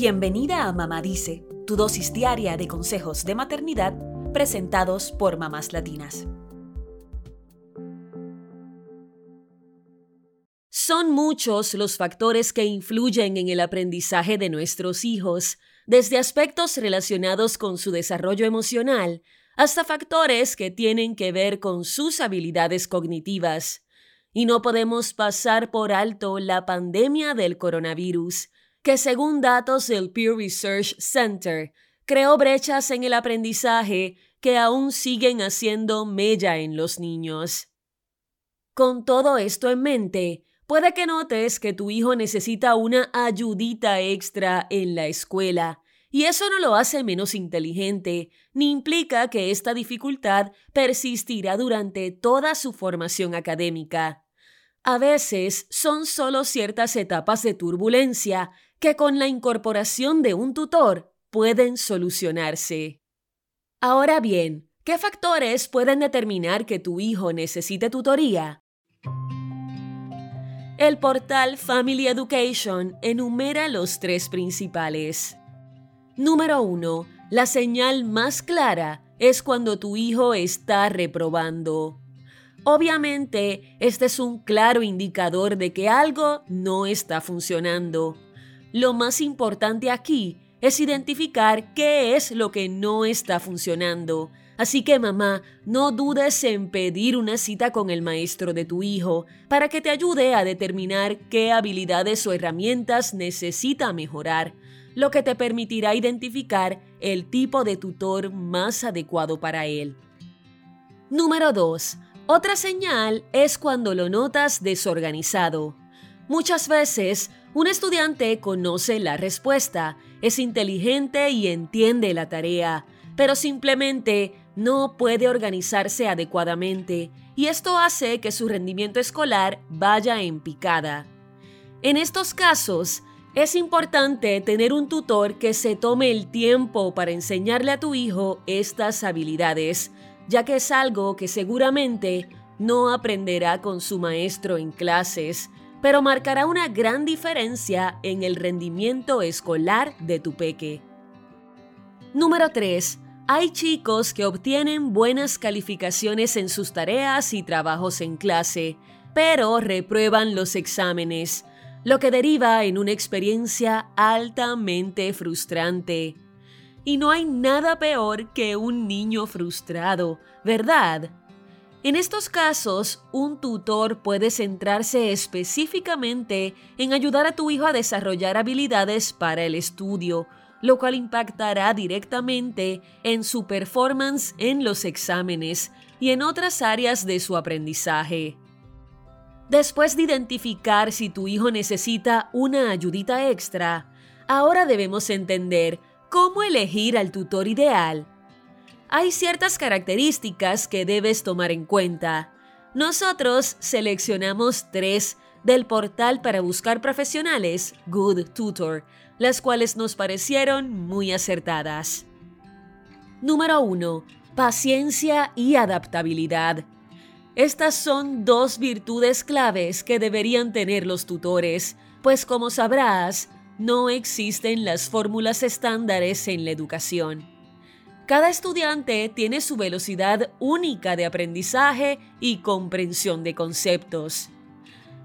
Bienvenida a Mamá Dice, tu dosis diaria de consejos de maternidad presentados por mamás latinas. Son muchos los factores que influyen en el aprendizaje de nuestros hijos, desde aspectos relacionados con su desarrollo emocional hasta factores que tienen que ver con sus habilidades cognitivas. Y no podemos pasar por alto la pandemia del coronavirus, que según datos del Pew Research Center, creó brechas en el aprendizaje que aún siguen haciendo mella en los niños. Con todo esto en mente, puede que notes que tu hijo necesita una ayudita extra en la escuela, y eso no lo hace menos inteligente, ni implica que esta dificultad persistirá durante toda su formación académica. A veces son solo ciertas etapas de turbulencia que con la incorporación de un tutor pueden solucionarse. Ahora bien, ¿qué factores pueden determinar que tu hijo necesite tutoría? El portal Family Education enumera los tres principales. Número 1. La señal más clara es cuando tu hijo está reprobando. Obviamente, este es un claro indicador de que algo no está funcionando. Lo más importante aquí es identificar qué es lo que no está funcionando. Así que mamá, no dudes en pedir una cita con el maestro de tu hijo para que te ayude a determinar qué habilidades o herramientas necesita mejorar, lo que te permitirá identificar el tipo de tutor más adecuado para él. Número 2. Otra señal es cuando lo notas desorganizado. Muchas veces un estudiante conoce la respuesta, es inteligente y entiende la tarea, pero simplemente no puede organizarse adecuadamente y esto hace que su rendimiento escolar vaya en picada. En estos casos, es importante tener un tutor que se tome el tiempo para enseñarle a tu hijo estas habilidades, ya que es algo que seguramente no aprenderá con su maestro en clases, pero marcará una gran diferencia en el rendimiento escolar de tu peque. Número 3. Hay chicos que obtienen buenas calificaciones en sus tareas y trabajos en clase, pero reprueban los exámenes, lo que deriva en una experiencia altamente frustrante. Y no hay nada peor que un niño frustrado, ¿verdad? En estos casos, un tutor puede centrarse específicamente en ayudar a tu hijo a desarrollar habilidades para el estudio, lo cual impactará directamente en su performance en los exámenes y en otras áreas de su aprendizaje. Después de identificar si tu hijo necesita una ayudita extra, ahora debemos entender cómo elegir al tutor ideal hay ciertas características que debes tomar en cuenta. Nosotros seleccionamos tres del portal para buscar profesionales Good Tutor, las cuales nos parecieron muy acertadas. Número 1. Paciencia y adaptabilidad. Estas son dos virtudes claves que deberían tener los tutores, pues como sabrás, no existen las fórmulas estándares en la educación. Cada estudiante tiene su velocidad única de aprendizaje y comprensión de conceptos.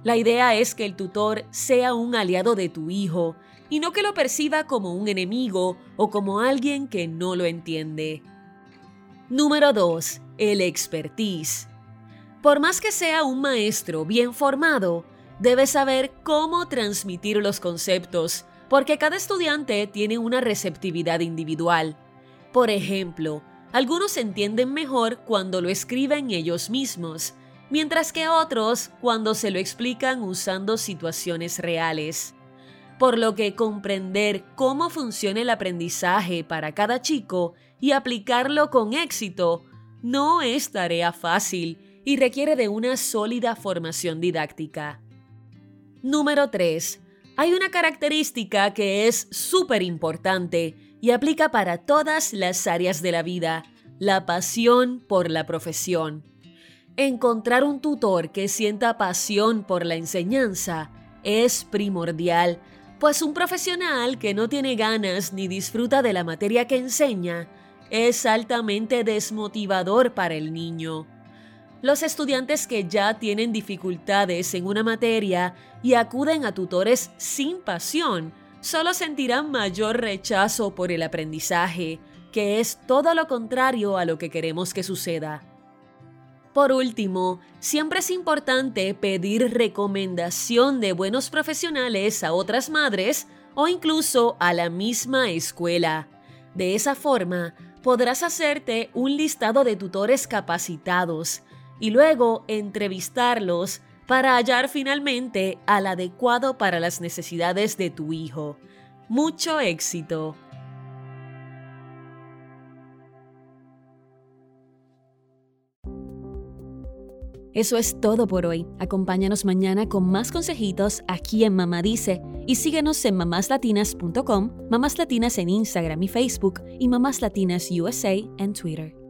La idea es que el tutor sea un aliado de tu hijo y no que lo perciba como un enemigo o como alguien que no lo entiende. Número 2. El expertise. Por más que sea un maestro bien formado, debe saber cómo transmitir los conceptos, porque cada estudiante tiene una receptividad individual por ejemplo, algunos entienden mejor cuando lo escriben ellos mismos, mientras que otros cuando se lo explican usando situaciones reales. Por lo que comprender cómo funciona el aprendizaje para cada chico y aplicarlo con éxito no es tarea fácil y requiere de una sólida formación didáctica. Número 3. Hay una característica que es súper importante y aplica para todas las áreas de la vida, la pasión por la profesión. Encontrar un tutor que sienta pasión por la enseñanza es primordial, Pues un profesional que no tiene ganas ni disfruta de la materia que enseña es altamente desmotivador para el niño. Los estudiantes que ya tienen dificultades en una materia y acuden a tutores sin pasión solo sentirán mayor rechazo por el aprendizaje, que es todo lo contrario a lo que queremos que suceda. Por último, siempre es importante pedir recomendación de buenos profesionales a otras madres o incluso a la misma escuela. De esa forma, podrás hacerte un listado de tutores capacitados y luego entrevistarlos para hallar finalmente al adecuado para las necesidades de tu hijo. Mucho éxito. Eso es todo por hoy. Acompáñanos mañana con más consejitos aquí en Mamá Dice y síguenos en mamáslatinas.com, Mamás Latinas en Instagram y Facebook y Mamás Latinas USA en Twitter.